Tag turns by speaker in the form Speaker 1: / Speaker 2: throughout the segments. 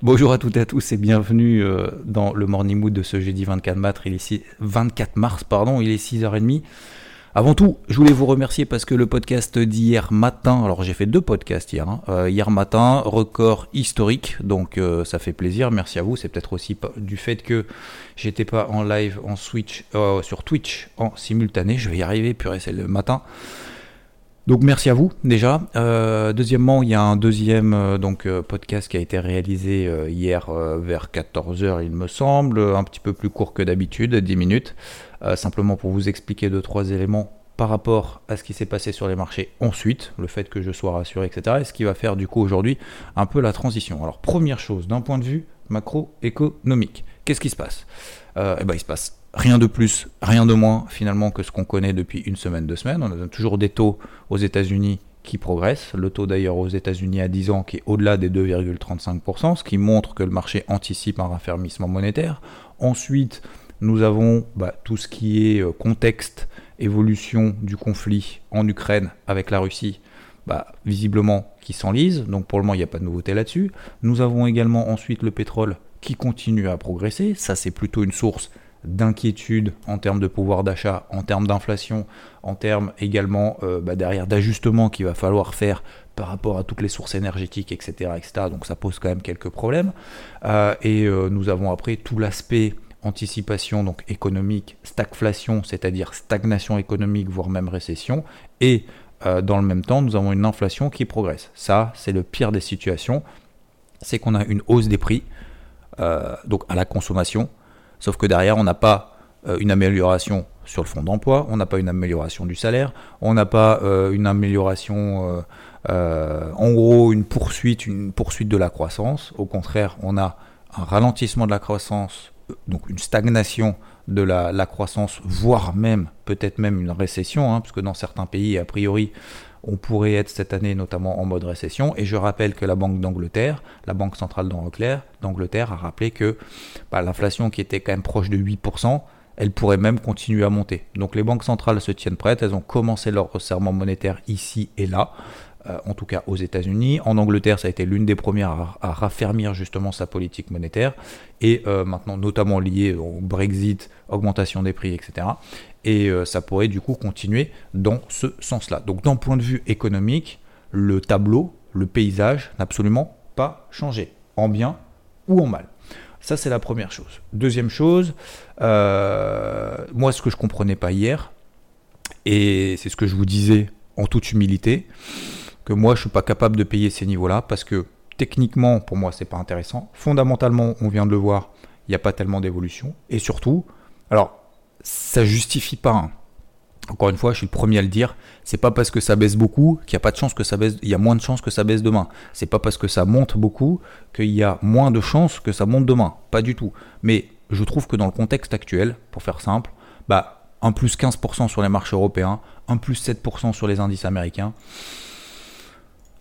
Speaker 1: Bonjour à toutes et à tous et bienvenue euh, dans le Morning Mood de ce jeudi 24 mars. Il est 6, 24 mars, pardon, il est 6h30. Avant tout, je voulais vous remercier parce que le podcast d'hier matin, alors j'ai fait deux podcasts hier, hein, euh, hier matin, record historique, donc euh, ça fait plaisir, merci à vous. C'est peut-être aussi du fait que j'étais pas en live en Switch, euh, sur Twitch en simultané, je vais y arriver, purée, c'est le matin. Donc merci à vous déjà. Euh, deuxièmement, il y a un deuxième euh, donc euh, podcast qui a été réalisé hier vers 14h il me semble, un petit peu plus court que d'habitude, 10 minutes, simplement pour vous expliquer deux trois éléments par rapport à ce qui s'est passé sur les marchés ensuite, le fait que je sois rassuré, etc. Et ce qui va faire du coup aujourd'hui un peu la transition. Alors première chose, d'un point de vue macroéconomique, qu'est-ce qui se passe? Eh ben il se passe rien de plus, rien de moins finalement que ce qu'on connaît depuis une semaine, deux semaines. On a toujours des taux aux États-Unis qui progressent. Le taux d'ailleurs aux États-Unis à 10 ans qui est au-delà des 2,35%, ce qui montre que le marché anticipe un raffermissement monétaire. Ensuite, nous avons bah, tout ce qui est euh, contexte, évolution du conflit en Ukraine avec la Russie, bah, visiblement qui s'enlise. Donc pour le moment, il n'y a pas de nouveauté là-dessus. Nous avons également ensuite le pétrole qui continue à progresser. Ça, c'est plutôt une source d'inquiétude en termes de pouvoir d'achat, en termes d'inflation, en termes également euh, bah, derrière d'ajustements qu'il va falloir faire par rapport à toutes les sources énergétiques, etc. etc. donc ça pose quand même quelques problèmes. Euh, et euh, nous avons après tout l'aspect anticipation donc économique, stagflation, c'est-à-dire stagnation économique, voire même récession, et euh, dans le même temps, nous avons une inflation qui progresse. Ça, c'est le pire des situations, c'est qu'on a une hausse des prix, donc à la consommation, sauf que derrière, on n'a pas euh, une amélioration sur le fonds d'emploi, on n'a pas une amélioration du salaire, on n'a pas euh, une amélioration, euh, en gros, une poursuite, une poursuite de la croissance. Au contraire, on a un ralentissement de la croissance, donc une stagnation de la, la croissance, voire même peut-être même une récession, hein, parce que dans certains pays, a priori, on pourrait être cette année notamment en mode récession. Et je rappelle que la Banque d'Angleterre, la Banque centrale d'Angleterre, a rappelé que bah, l'inflation qui était quand même proche de 8%, elle pourrait même continuer à monter. Donc les banques centrales se tiennent prêtes, elles ont commencé leur resserrement monétaire ici et là, en tout cas aux États-Unis. En Angleterre, ça a été l'une des premières à, raffermir justement sa politique monétaire, et euh, maintenant notamment lié au Brexit, augmentation des prix, etc. Et euh, ça pourrait du coup continuer dans ce sens-là. Donc d'un point de vue économique, le tableau, le paysage n'a absolument pas changé, en bien ou en mal. Ça, c'est la première chose. Deuxième chose, euh, moi, ce que je comprenais pas hier, et c'est ce que je vous disais en toute humilité, que moi, je suis pas capable de payer ces niveaux-là parce que techniquement, pour moi, c'est pas intéressant. Fondamentalement, on vient de le voir, il n'y a pas tellement d'évolution. Et surtout, alors, ça justifie pas. hein. Encore une fois, je suis le premier à le dire. C'est pas parce que ça baisse beaucoup qu'il y a pas de chance que ça baisse. Il y a moins de chances que ça baisse demain. C'est pas parce que ça monte beaucoup qu'il y a moins de chances que ça monte demain. Pas du tout. Mais je trouve que dans le contexte actuel, pour faire simple, bah un plus 15% sur les marchés européens, un plus 7% sur les indices américains,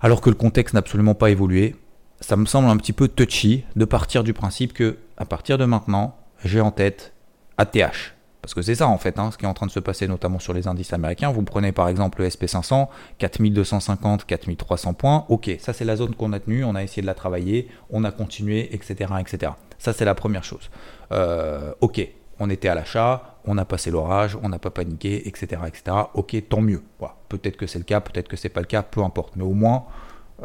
Speaker 1: alors que le contexte n'a absolument pas évolué, ça me semble un petit peu touchy de partir du principe que à partir de maintenant, j'ai en tête ATH. Parce que c'est ça en fait, hein, ce qui est en train de se passer notamment sur les indices américains. Vous prenez par exemple le SP500, 4250, 4300 points. Ok, ça c'est la zone qu'on a tenue, on a essayé de la travailler, on a continué, etc. etc. Ça c'est la première chose. Euh, ok, on était à l'achat, on a passé l'orage, on n'a pas paniqué, etc., etc. Ok, tant mieux. Peut-être que c'est le cas, peut-être que c'est pas le cas, peu importe. Mais au moins,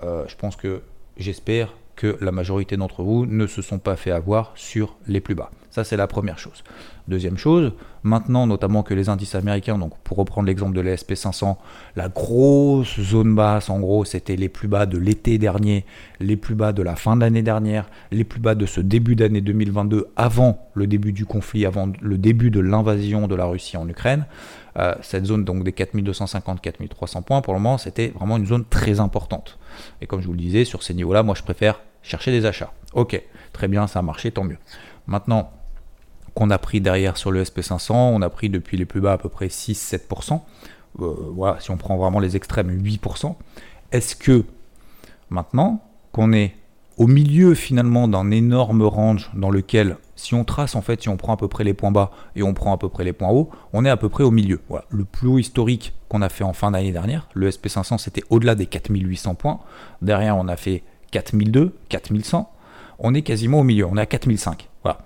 Speaker 1: euh, je pense que j'espère que la majorité d'entre vous ne se sont pas fait avoir sur les plus bas. Ça, c'est la première chose. Deuxième chose, maintenant, notamment que les indices américains, donc pour reprendre l'exemple de l'ESP 500, la grosse zone basse, en gros, c'était les plus bas de l'été dernier, les plus bas de la fin de l'année dernière, les plus bas de ce début d'année 2022, avant le début du conflit, avant le début de l'invasion de la Russie en Ukraine. Euh, cette zone donc des 4250-4300 points, pour le moment, c'était vraiment une zone très importante. Et comme je vous le disais, sur ces niveaux-là, moi, je préfère chercher des achats. Ok, très bien, ça a marché, tant mieux. Maintenant, qu'on a pris derrière sur le SP500, on a pris depuis les plus bas à peu près 6-7%. Euh, voilà, si on prend vraiment les extrêmes, 8%. Est-ce que maintenant qu'on est au milieu finalement d'un énorme range dans lequel si on trace en fait, si on prend à peu près les points bas et on prend à peu près les points hauts, on est à peu près au milieu. Le plus haut historique qu'on a fait en fin d'année dernière, le SP500 c'était au-delà des 4800 points. Derrière on a fait 4002, 4100. On est quasiment au milieu, on est à 4005. Voilà.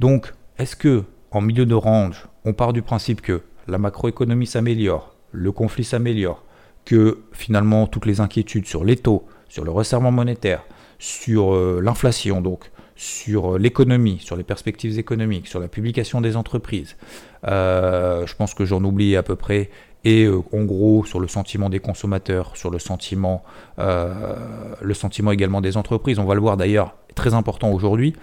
Speaker 1: Donc est-ce que, en milieu de range, on part du principe que la macroéconomie s'améliore, le conflit s'améliore, que finalement toutes les inquiétudes sur les taux, sur le resserrement monétaire, sur euh, l'inflation, donc sur euh, l'économie, sur les perspectives économiques, sur la publication des entreprises, euh, je pense que j'en oublie à peu près, et en gros sur le sentiment des consommateurs, sur le sentiment, le sentiment également des entreprises. On va le voir d'ailleurs, très important aujourd'hui,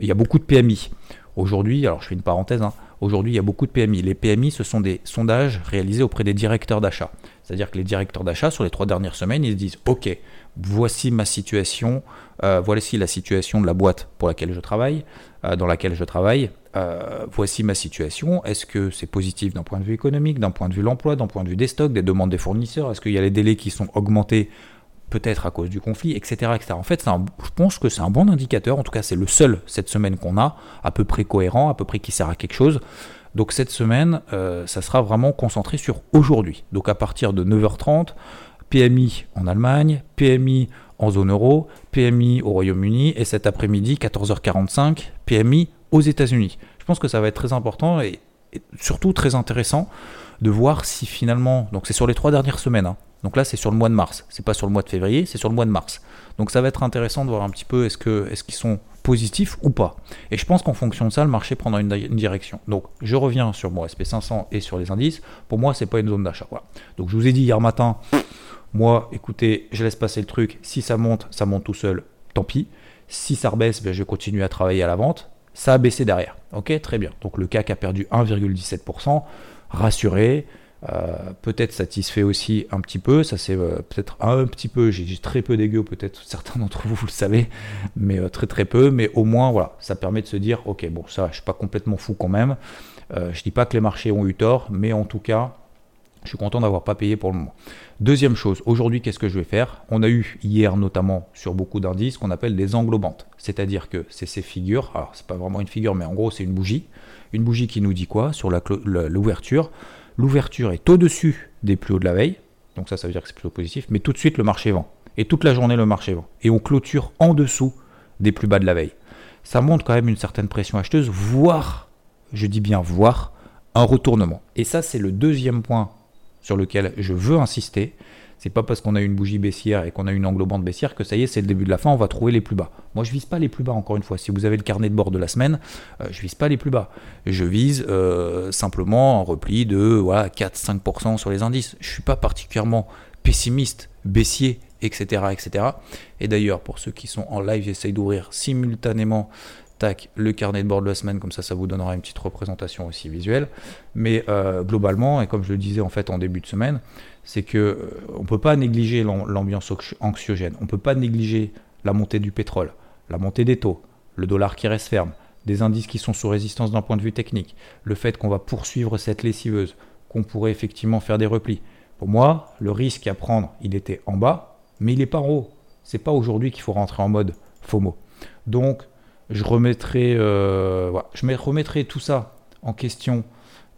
Speaker 1: il y a beaucoup de PMI. Aujourd'hui, alors je fais une parenthèse, hein, aujourd'hui il y a beaucoup de PMI. Les PMI, ce sont des sondages réalisés auprès des directeurs d'achat. C'est-à-dire que les directeurs d'achat, sur les trois dernières semaines, ils se disent, OK, voici ma situation, euh, voici la situation de la boîte pour laquelle je travaille, euh, dans laquelle je travaille, euh, voici ma situation, est-ce que c'est positif d'un point de vue économique, d'un point de vue de l'emploi, d'un point de vue des stocks, des demandes des fournisseurs, est-ce qu'il y a les délais qui sont augmentés peut-être à cause du conflit, etc. etc. En fait, je pense que c'est un bon indicateur, en tout cas c'est le seul cette semaine qu'on a, à peu près cohérent, à peu près qui sert à quelque chose. Donc cette semaine, euh, ça sera vraiment concentré sur aujourd'hui. Donc à partir de 9h30, PMI en Allemagne, PMI en zone euro, PMI au Royaume-Uni, et cet après-midi, 14h45, PMI aux États-Unis. Je pense que ça va être très important et, surtout très intéressant de voir si finalement, donc c'est sur les trois dernières semaines, hein, donc là, c'est sur le mois de mars. C'est pas sur le mois de février, c'est sur le mois de mars. Donc ça va être intéressant de voir un petit peu est-ce que est-ce qu'ils sont positifs ou pas. Et je pense qu'en fonction de ça, le marché prendra une, direction. Donc je reviens sur mon SP500 et sur les indices. Pour moi, c'est pas une zone d'achat. Donc je vous ai dit hier matin, moi, écoutez, je laisse passer le truc. Si ça monte, ça monte tout seul. Tant pis. Si ça rebaisse, ben, je continue à travailler à la vente. Ça a baissé derrière. Ok, très bien. Donc le CAC a perdu 1,17%. Rassuré. Euh, peut-être satisfait aussi un petit peu, ça c'est euh, peut-être un petit peu, j'ai très peu d'ego, peut-être certains d'entre vous vous le savez, mais euh, très très peu, mais au moins voilà, ça permet de se dire ok bon ça je suis pas complètement fou quand même, je dis pas que les marchés ont eu tort, mais en tout cas je suis content d'avoir pas payé pour le moment. Deuxième chose, aujourd'hui qu'est-ce que je vais faire? On a eu hier notamment sur beaucoup d'indices qu'on appelle des englobantes, c'est-à-dire que c'est ces figures, alors c'est pas vraiment une figure mais en gros c'est une bougie, une bougie qui nous dit quoi sur l'ouverture? L'ouverture est au-dessus des plus hauts de la veille, donc ça, ça veut dire que c'est plutôt positif, mais tout de suite, le marché vend. Et toute la journée, le marché vend. Et on clôture en dessous des plus bas de la veille. Ça montre quand même une certaine pression acheteuse, voire, je dis bien voire, un retournement. Et ça, c'est le deuxième point sur lequel je veux insister, c'est pas parce qu'on a une bougie baissière et qu'on a une englobante baissière que ça y est, c'est le début de la fin, on va trouver les plus bas. Moi, je vise pas les plus bas, encore une fois. Si vous avez le carnet de bord de la semaine, je euh, je vise pas les plus bas. Je vise euh, simplement un repli de voilà, 4-5% sur les indices. Je suis pas particulièrement pessimiste, baissier, etc. etc. Et d'ailleurs, pour ceux qui sont en live, j'essaye d'ouvrir simultanément tac, le carnet de bord de la semaine, comme ça, ça vous donnera une petite représentation aussi visuelle. Mais euh, globalement, et comme je le disais en fait en début de semaine, c'est que euh, on peut pas négliger l'ambiance anxiogène, on peut pas négliger la montée du pétrole, la montée des taux, le dollar qui reste ferme, des indices qui sont sous résistance d'un point de vue technique, le fait qu'on va poursuivre cette lessiveuse, qu'on pourrait effectivement faire des replis. Pour moi, le risque à prendre, il était en bas, mais il n'est pas en haut. C'est pas aujourd'hui qu'il faut rentrer en mode FOMO. Donc, je remettrai, euh, je remettrai tout ça en question.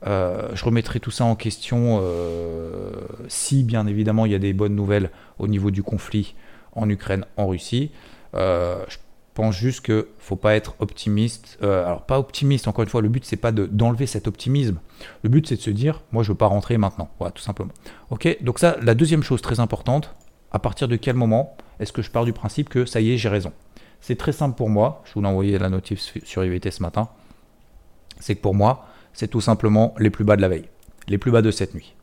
Speaker 1: Euh, je remettrai tout ça en question euh, si, bien évidemment, il y a des bonnes nouvelles au niveau du conflit en Ukraine, en Russie. je pense juste qu'il ne faut pas être optimiste. alors, pas optimiste, encore une fois, le but, c'est pas d'enlever cet optimisme. Le but, c'est de se dire, moi, je veux pas rentrer maintenant. Voilà, tout simplement. Ok, donc ça, la deuxième chose très importante, à partir de quel moment est-ce que je pars du principe que ça y est, j'ai raison? C'est très simple pour moi. Je vous l'ai envoyé la notif sur IVT ce matin. c'est que pour moi, c'est tout simplement les plus bas de la veille, les plus bas de cette nuit.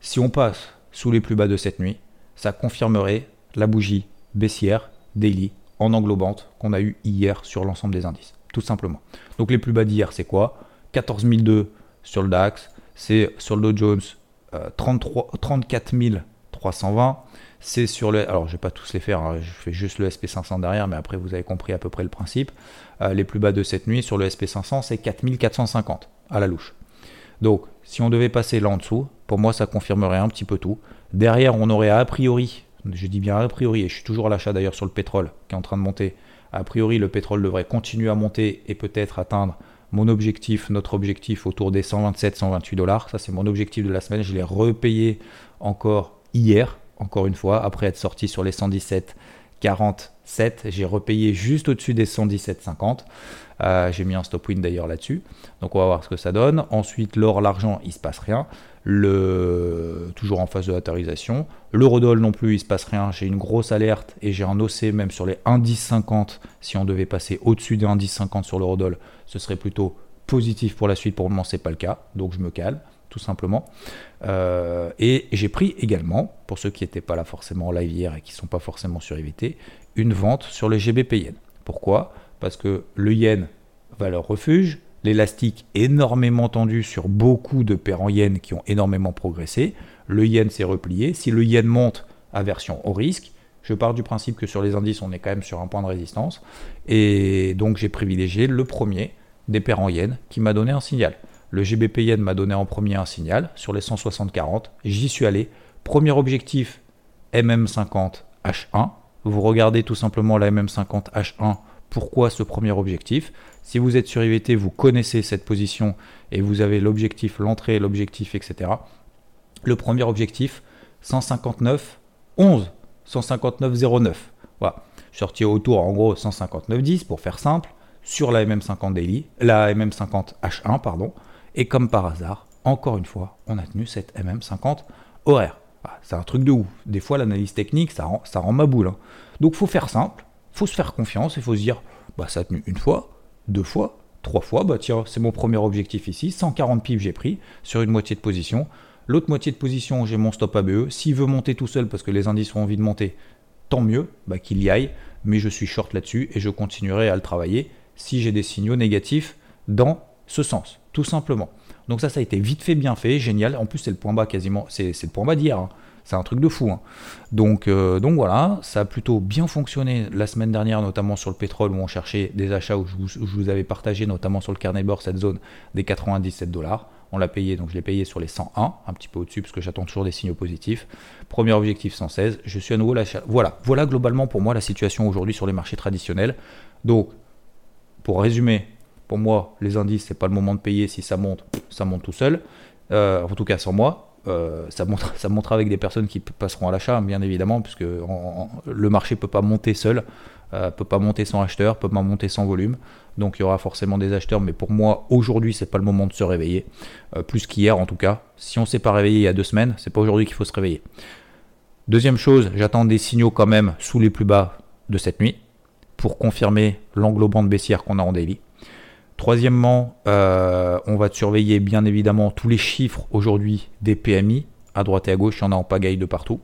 Speaker 1: Si on passe sous les plus bas de cette nuit, ça confirmerait la bougie baissière daily en englobante qu'on a eu hier sur l'ensemble des indices, tout simplement. Donc les plus bas d'hier, c'est quoi? 14 sur le DAX, c'est sur le Dow Jones 33, 34 320. C'est sur le. Alors, je vais pas tous les faire, hein, je fais juste le SP500 derrière, mais après, vous avez compris à peu près le principe. Euh, les plus bas de cette nuit sur le SP500, c'est 4450 à la louche. Donc, si on devait passer là en dessous, pour moi, ça confirmerait un petit peu tout. Derrière, on aurait a priori, je dis bien a priori, et je suis toujours à l'achat d'ailleurs sur le pétrole qui est en train de monter. A priori, le pétrole devrait continuer à monter et peut-être atteindre mon objectif, notre objectif autour des 127-128 dollars. Ça, c'est mon objectif de la semaine. Je l'ai repayé encore hier, encore une fois, après être sorti sur les 117 47. J'ai repayé juste au-dessus des 117,50. Euh, j'ai mis un stop win d'ailleurs là-dessus. Donc on va voir ce que ça donne. Ensuite, l'or, l'argent, il se passe rien. Toujours en phase de latérisation. L'eurodoll non plus, il se passe rien. J'ai une grosse alerte et j'ai un OC même sur les 1,1050. Si on devait passer au-dessus des 1,1050 sur l'eurodoll, ce serait plutôt positif pour la suite. Pour le moment, c'est pas le cas. Donc je me calme tout simplement. Euh, et j'ai pris également, pour ceux qui n'étaient pas là forcément en live hier et qui ne sont pas forcément sur IVT, une vente sur les GBP yen. Pourquoi? Parce que le yen, valeur refuge, l'élastique énormément tendu sur beaucoup de paires en yen qui ont énormément progressé. Le yen s'est replié. Si le yen monte, aversion au risque. Je pars du principe que sur les indices, on est quand même sur un point de résistance. Et donc j'ai privilégié le premier des paires en yen qui m'a donné un signal. Le GBP Yen m'a donné en premier un signal sur les 160-40. J'y suis allé. Premier objectif, MM50 H1. Vous regardez tout simplement la MM50 H1. Pourquoi ce premier objectif? Si vous êtes sur IVT, vous connaissez cette position et vous avez l'objectif, l'entrée, l'objectif, etc. Le premier objectif, 159 11, 159,09. Voilà. Sorti autour en gros 159,10 pour faire simple sur la MM50 daily, la MM50 H1 pardon. Et comme par hasard, encore une fois, on a tenu cette MM50 horaire. Ah, c'est un truc de ouf. Des fois, l'analyse technique, ça rend, ma boule. Hein. Donc, faut faire simple, faut se faire confiance il faut se dire, bah, ça a tenu une fois, deux fois, trois fois. Bah, tiens, c'est mon premier objectif ici. 140 pips, j'ai pris sur une moitié de position. L'autre moitié de position, j'ai mon stop ABE. S'il veut monter tout seul parce que les indices ont envie de monter, tant mieux, bah, qu'il y aille. Mais je suis short là-dessus et je continuerai à le travailler si j'ai des signaux négatifs dans ce sens, tout simplement. Donc ça, ça a été vite fait, bien fait, génial. En plus, c'est le point bas quasiment, c'est le point bas d'hier. Hein. C'est un truc de fou. Hein. Donc, euh, donc voilà, ça a plutôt bien fonctionné la semaine dernière, notamment sur le pétrole, où on cherchait des achats, où je vous, avais partagé, notamment sur le carnet bord, cette zone des 97 dollars. On l'a payé, donc je l'ai payé sur les 101, un petit peu au-dessus, parce que j'attends toujours des signaux positifs. Premier objectif 116, je suis à nouveau l'achat. Voilà, voilà globalement pour moi la situation aujourd'hui sur les marchés traditionnels. Donc, pour résumer, pour moi, les indices, c'est pas le moment de payer. Si ça monte, ça monte tout seul. Euh, en tout cas, sans moi. Euh, ça, montre, ça montera avec des personnes qui passeront à l'achat, bien évidemment, puisque le marché peut pas monter seul, euh, peut pas monter sans acheteur, peut pas monter sans volume. Donc il y aura forcément des acheteurs, mais pour moi, aujourd'hui, c'est pas le moment de se réveiller. plus qu'hier, en tout cas. Si on s'est pas réveillé il y a deux semaines, c'est pas aujourd'hui qu'il faut se réveiller. Deuxième chose, j'attends des signaux quand même sous les plus bas de cette nuit pour confirmer l'englobante baissière qu'on a en daily. Troisièmement, euh, on va surveiller bien évidemment tous les chiffres aujourd'hui des PMI. À droite et à gauche, il y en a en pagaille de partout.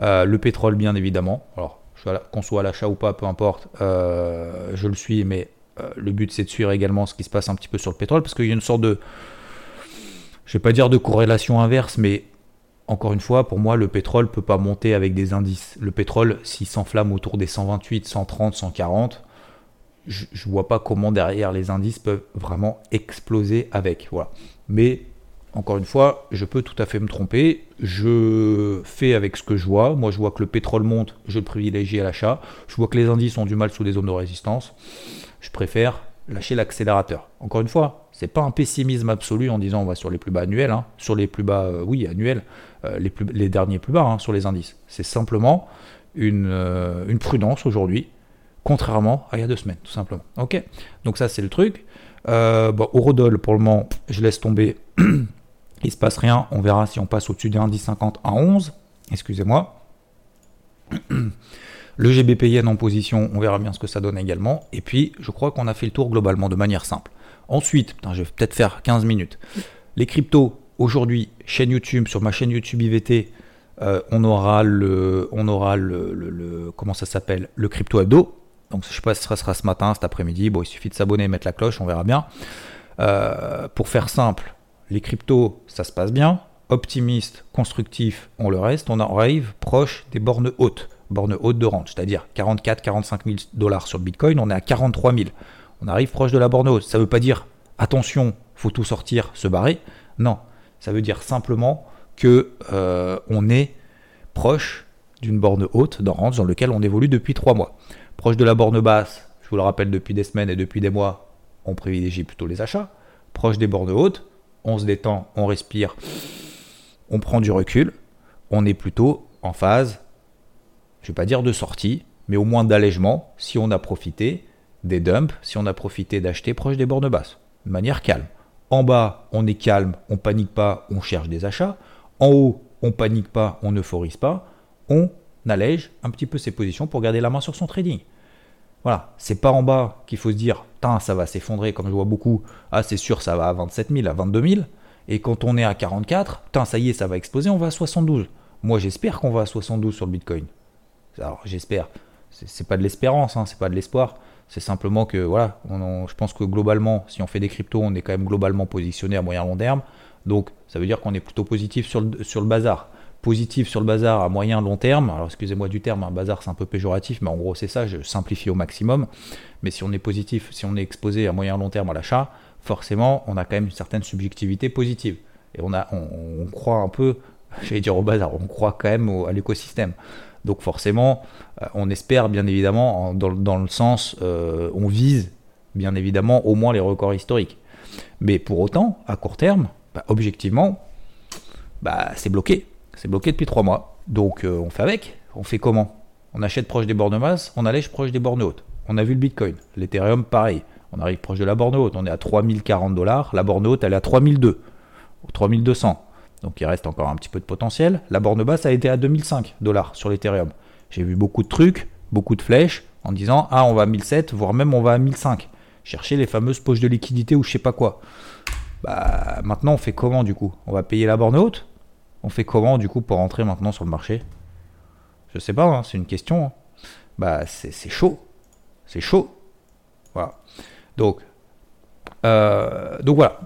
Speaker 1: euh, le pétrole, bien évidemment. Alors, qu'on soit à l'achat ou pas, peu importe, euh, je le suis, mais le but c'est de suivre également ce qui se passe un petit peu sur le pétrole, parce qu'il y a une sorte de, je vais pas dire de corrélation inverse, mais encore une fois, pour moi, le pétrole peut pas monter avec des indices. Le pétrole, s'il s'enflamme autour des 128, 130, 140, je ne vois pas comment derrière les indices peuvent vraiment exploser avec. Voilà. Mais encore une fois, je peux tout à fait me tromper. Je fais avec ce que je vois. Moi, je vois que le pétrole monte, je le privilégie à l'achat. Je vois que les indices ont du mal sous des zones de résistance. Je préfère lâcher l'accélérateur. Encore une fois, c'est pas un pessimisme absolu en disant on va sur les plus bas annuels, hein. sur les plus bas, euh, oui, annuels, euh, les, derniers plus bas hein, sur les indices. C'est simplement une, euh, une prudence aujourd'hui contrairement à il y a deux semaines, tout simplement. Ok? Donc ça, c'est le truc. Euh, bon, Eurodol, pour le moment, je laisse tomber. il se passe rien. On verra si on passe au-dessus des 1,1050 à 11. Excusez-moi. Le GBPN en position, on verra bien ce que ça donne également. Et puis, je crois qu'on a fait le tour globalement de manière simple. Ensuite, je vais peut-être faire 15 minutes. Les cryptos, aujourd'hui, chaîne YouTube, sur ma chaîne YouTube IVT, euh, on aura le, on aura le, comment ça s'appelle, le crypto hebdo. Donc je sais pas si ce sera ce matin, cet après-midi. Bon, il suffit de s'abonner, mettre la cloche, on verra bien. Euh, pour faire simple, les cryptos, ça se passe bien. Optimiste, constructif, on le reste. On arrive proche des bornes hautes borne haute de rente, c'est-à-dire 44, 45 000 dollars sur Bitcoin, on est à 43 000. On arrive proche de la borne haute. Ça ne veut pas dire attention, faut tout sortir, se barrer. Non, ça veut dire simplement que euh, on est proche d'une borne haute de rente dans laquelle on évolue depuis trois mois. Proche de la borne basse, je vous le rappelle depuis des semaines et depuis des mois, on privilégie plutôt les achats. Proche des bornes hautes, on se détend, on respire, on prend du recul, on est plutôt en phase je ne vais pas dire de sortie, mais au moins d'allègement si on a profité des dumps, si on a profité d'acheter proche des bornes basses, de manière calme. En bas, on est calme, on panique pas, on cherche des achats. En haut, on panique pas, on n'euphorise pas, on allège un petit peu ses positions pour garder la main sur son trading. Voilà, c'est pas en bas qu'il faut se dire, ça va s'effondrer, comme je vois beaucoup, ah c'est sûr, ça va à 27 000, à 22 000, et quand on est à 44, ça y est, ça va exploser, on va à 72. Moi j'espère qu'on va à 72 sur le Bitcoin. Alors j'espère, c'est pas de l'espérance, hein, c'est pas de l'espoir. C'est simplement que voilà, je pense que globalement, si on fait des cryptos, on est quand même globalement positionné à moyen long terme. Donc ça veut dire qu'on est plutôt positif sur le bazar. Positif sur le bazar à moyen long terme. Alors excusez-moi du terme, un bazar c'est un peu péjoratif, mais en gros c'est ça, je simplifie au maximum. Mais si on est positif, si on est exposé à moyen long terme à l'achat, forcément on a quand même une certaine subjectivité positive. Et on, a, on, croit un peu, j'allais dire au bazar, on croit quand même à l'écosystème. Donc forcément, euh, on espère bien évidemment, dans, le sens, euh, on vise bien évidemment au moins les records historiques. Mais pour autant, à court terme, bah, objectivement, bah, c'est bloqué. C'est bloqué depuis trois mois. Donc euh, on fait avec. On fait comment? On achète proche des bornes basses, on allège proche des bornes hautes. On a vu le Bitcoin. L'Ethereum, pareil. On arrive proche de la borne haute. On est à 3040 dollars. La borne haute, elle est à 3002 ou 3200. Donc il reste encore un petit peu de potentiel. La borne basse a été à 2005 dollars sur l'Ethereum. J'ai vu beaucoup de trucs, beaucoup de flèches en disant ah on va à 1007 voire même on va à 1005. Chercher les fameuses poches de liquidité ou je sais pas quoi. Bah maintenant on fait comment du coup? On va payer la borne haute? On fait comment du coup pour rentrer maintenant sur le marché? Je sais pas, hein, c'est une question. Hein. Bah c'est chaud. C'est chaud. Voilà. Donc, euh, donc voilà.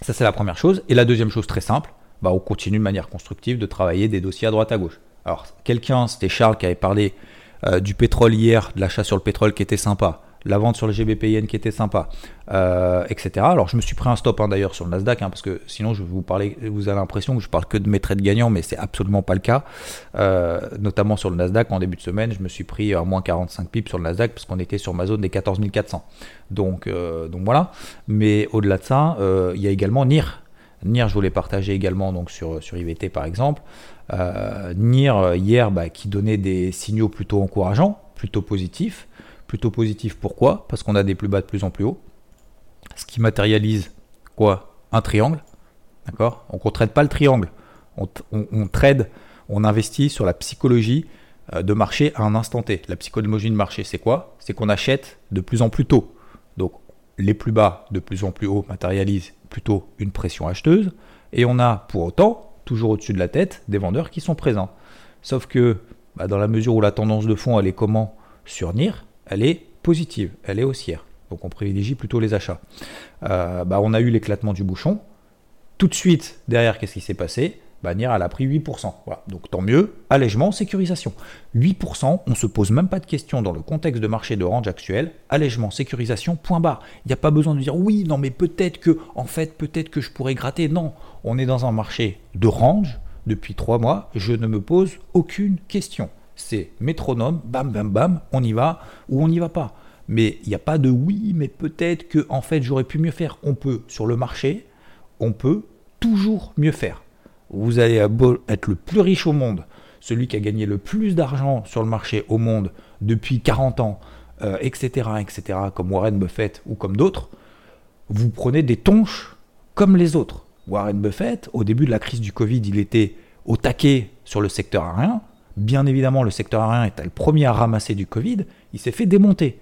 Speaker 1: Ça c'est la première chose. Et la deuxième chose très simple, bah, on continue de manière constructive de travailler des dossiers à droite à gauche. Alors, quelqu'un, c'était Charles qui avait parlé euh, du pétrole hier, de l'achat sur le pétrole qui était sympa, la vente sur le GBPN qui était sympa, euh, etc. Alors, je me suis pris un stop hein, d'ailleurs sur le Nasdaq, hein, parce que sinon, je vous vous avez l'impression que je parle que de mes trades gagnants, mais c'est absolument pas le cas. Euh, notamment sur le Nasdaq, en début de semaine, je me suis pris à moins 45 pips sur le Nasdaq, parce qu'on était sur ma zone des 14 400. Donc, voilà. Mais au-delà de ça, il y a également NIR NIR, je voulais partager également donc sur, sur IVT par exemple. Euh, NIR euh, hier bah, qui donnait des signaux plutôt encourageants, plutôt positifs. Plutôt positifs pourquoi? Parce qu'on a des plus bas de plus en plus haut. Ce qui matérialise quoi? Un triangle. D'accord? On ne traite pas le triangle. On, on, trade, on investit sur la psychologie euh, de marché à un instant T. La psychologie de marché, c'est quoi? C'est qu'on achète de plus en plus tôt. Donc les plus bas de plus en plus haut matérialisent plutôt une pression acheteuse, et on a pour autant, toujours au-dessus de la tête, des vendeurs qui sont présents. Sauf que bah, dans la mesure où la tendance de fond, elle est comment? Sur NIR, elle est positive, elle est haussière. Donc on privilégie plutôt les achats. Euh, bah, on a eu l'éclatement du bouchon. Tout de suite, derrière, qu'est-ce qui s'est passé? Bannière, elle a pris 8%. Voilà. Donc tant mieux, allègement, sécurisation. 8%, on ne se pose même pas de questions dans le contexte de marché de range actuel. Allègement, sécurisation, point barre. Il n'y a pas besoin de dire oui, non, mais peut-être que, en fait, peut-être que je pourrais gratter. Non, on est dans un marché de range depuis 3 mois. Je ne me pose aucune question. C'est métronome, bam, bam, bam, on y va ou on n'y va pas. Mais il n'y a pas de oui, mais peut-être que, en fait, j'aurais pu mieux faire. On peut, sur le marché, on peut toujours mieux faire vous allez être le plus riche au monde, celui qui a gagné le plus d'argent sur le marché au monde depuis 40 ans, etc., euh, etc., comme Warren Buffett ou comme d'autres, vous prenez des tonches comme les autres. Warren Buffett, au début de la crise du Covid, il était au taquet sur le secteur aérien. Bien évidemment, le secteur aérien était le premier à ramasser du Covid, il s'est fait démonter.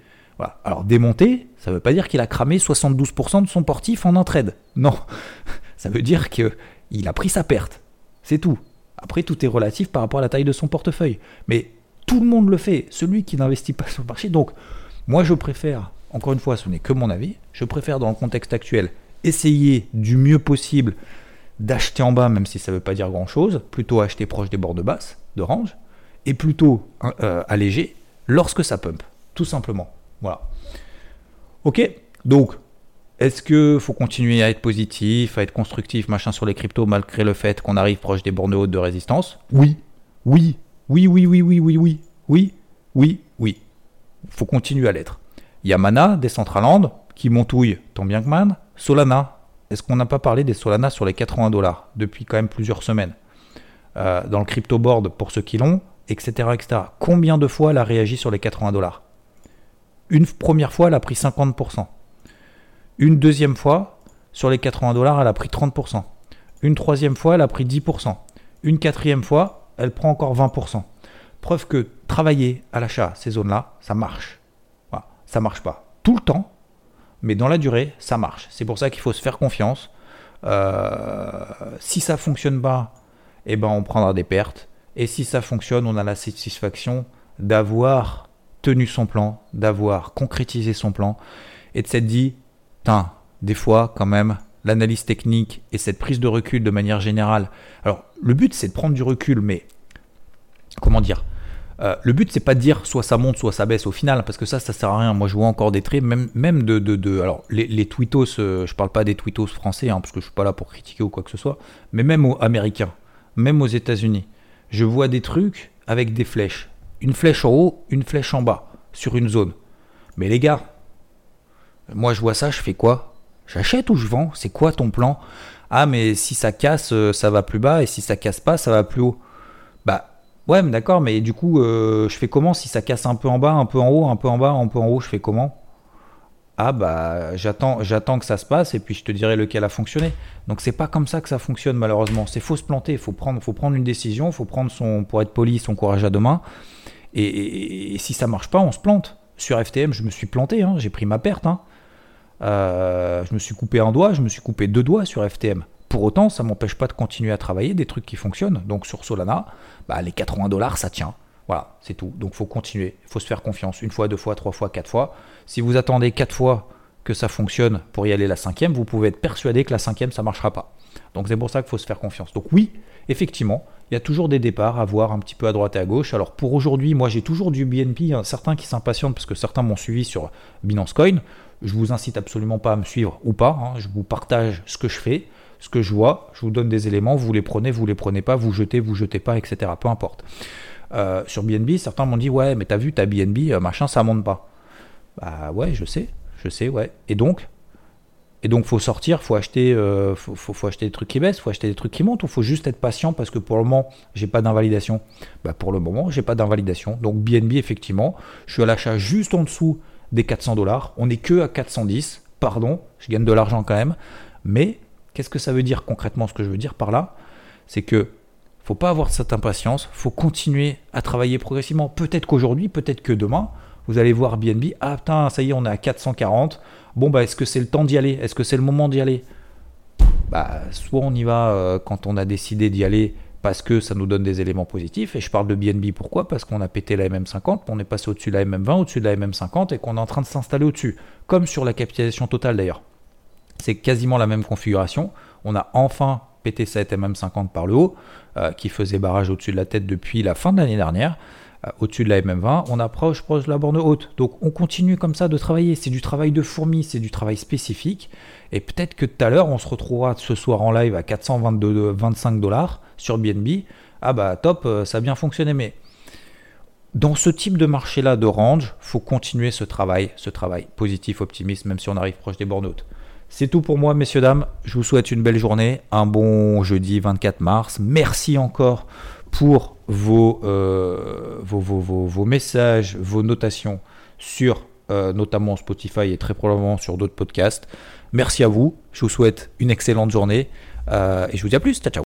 Speaker 1: Alors démonter, ça ne veut pas dire qu'il a cramé 72% de son portif en entraide. Non, ça veut dire qu'il a pris sa perte. C'est tout. Après, tout est relatif par rapport à la taille de son portefeuille. Mais tout le monde le fait, celui qui n'investit pas sur le marché. Donc, moi, je préfère, encore une fois, ce n'est que mon avis, je préfère dans le contexte actuel essayer du mieux possible d'acheter en bas, même si ça ne veut pas dire grand-chose, plutôt acheter proche des bords de basse, de range, et plutôt euh, alléger lorsque ça pump, tout simplement. Voilà. Ok, donc, est-ce que faut continuer à être positif, à être constructif, machin sur les cryptos, malgré le fait qu'on arrive proche des bornes hautes de résistance? Oui, oui, oui, oui, oui, oui, oui, oui, oui, oui, oui. Faut continuer à l'être. Yamana, Decentraland, qui montouille tant bien que mal. Solana, est-ce qu'on n'a pas parlé des Solana sur les 80 dollars depuis quand même plusieurs semaines? Euh, Dans le crypto board pour ceux qui l'ont, etc., etc. Combien de fois elle a réagi sur les 80 dollars? Une première fois, elle a pris 50%. Une deuxième fois, sur les 80 dollars, elle a pris 30%. Une troisième fois, elle a pris 10%. Une quatrième fois, elle prend encore 20%. Preuve que travailler à l'achat, ces zones-là, ça marche. Voilà, ça marche pas tout le temps, mais dans la durée, ça marche. C'est pour ça qu'il faut se faire confiance. Euh, si ça fonctionne pas, eh ben on prendra des pertes. Et si ça fonctionne, on a la satisfaction d'avoir tenu son plan, d'avoir concrétisé son plan, et de s'être dit, des fois quand même, l'analyse technique et cette prise de recul de manière générale. Alors, le but c'est de prendre du recul, mais comment dire euh, le but, c'est pas de dire soit ça monte, soit ça baisse au final, parce que ça, ça sert à rien. Moi, je vois encore des traits, même, même de, de, Alors, les, les tweetos, euh, je parle pas des tweetos français, hein, parce que je suis pas là pour critiquer ou quoi que ce soit, mais même aux Américains, même aux États-Unis, je vois des trucs avec des flèches. Une flèche en haut, une flèche en bas, sur une zone. Mais les gars, moi, je vois ça, je fais quoi? J'achète ou je vends? C'est quoi ton plan? Ah, mais si ça casse, euh, ça va plus bas, et si ça casse pas, ça va plus haut. Bah, Ouais, mais d'accord, mais du coup, euh, je fais comment si ça casse un peu en bas, un peu en haut, un peu en bas, un peu en haut, je fais comment? Ah bah j'attends, j'attends que ça se passe et puis je te dirai lequel a fonctionné. Donc c'est pas comme ça que ça fonctionne malheureusement. C'est faut se planter, faut prendre, faut prendre une décision, faut prendre son, pour être poli, son courage à deux mains. Et, si ça marche pas, on se plante. Sur FTM, je me suis planté, hein, j'ai pris ma perte. Hein. Euh, je me suis coupé un doigt, je me suis coupé deux doigts sur FTM. Pour autant, ça m'empêche pas de continuer à travailler des trucs qui fonctionnent. Donc sur Solana, bah, les 80 dollars, ça tient. Voilà, c'est tout. Donc faut continuer, faut se faire confiance. Une fois, deux fois, trois fois, quatre fois. Si vous attendez quatre fois que ça fonctionne pour y aller la cinquième, vous pouvez être persuadé que la cinquième, ça ne marchera pas. Donc c'est pour ça qu'il faut se faire confiance. Donc oui, effectivement, il y a toujours des départs à voir un petit peu à droite et à gauche. Alors pour aujourd'hui, moi j'ai toujours du BNP, certains qui s'impatientent parce que certains m'ont suivi sur Binance Coin. Je vous incite absolument pas à me suivre ou pas. Hein. Je vous partage ce que je fais ce que je vois, je vous donne des éléments, vous les prenez, vous les prenez pas, vous jetez, vous jetez pas, etc. Peu importe. Euh, sur BNB, certains m'ont dit ouais, mais t'as vu ta BNB, euh, machin, ça monte pas. Bah ouais, je sais, je sais, ouais. Et donc, et donc faut sortir, faut acheter, euh, faut, acheter des trucs qui baissent, faut acheter des trucs qui montent, ou faut juste être patient parce que pour le moment j'ai pas d'invalidation? Bah pour le moment j'ai pas d'invalidation. Donc BNB effectivement, je suis à l'achat juste en dessous des 400 dollars. On n'est que à 410. Pardon, je gagne de l'argent quand même, mais Qu'est-ce que ça veut dire concrètement Ce que je veux dire par là, c'est que faut pas avoir cette impatience, faut continuer à travailler progressivement. Peut-être qu'aujourd'hui, peut-être que demain, vous allez voir BNB, ah putain, ça y est, on est à 440. Bon bah est-ce que c'est le temps d'y aller? Est-ce que c'est le moment d'y aller? Bah soit on y va euh, quand on a décidé d'y aller parce que ça nous donne des éléments positifs. Et je parle de BNB pourquoi? Parce qu'on a pété la MM50, on est passé au-dessus de la MM20, au-dessus de la MM50 et qu'on est en train de s'installer au-dessus. Comme sur la capitalisation totale d'ailleurs. C'est quasiment la même configuration. On a enfin pété cette MM50 par le haut, euh, qui faisait barrage au-dessus de la tête depuis la fin de l'année dernière. Euh, au-dessus de la MM20, on approche proche de la borne haute. Donc on continue comme ça de travailler. C'est du travail de fourmi, c'est du travail spécifique. Et peut-être que tout à l'heure, on se retrouvera ce soir en live à 422, 25 dollars sur BNB. Ah bah top, euh, ça a bien fonctionné. Mais dans ce type de marché-là de range, faut continuer ce travail, ce travail positif, optimiste, même si on arrive proche des bornes hautes. C'est tout pour moi, messieurs, dames. Je vous souhaite une belle journée, un bon jeudi 24 mars. Merci encore pour euh, vos, vos, vos, messages, vos notations sur euh, notamment Spotify et très probablement sur d'autres podcasts. Merci à vous. Je vous souhaite une excellente journée euh, et je vous dis à plus. Ciao, ciao.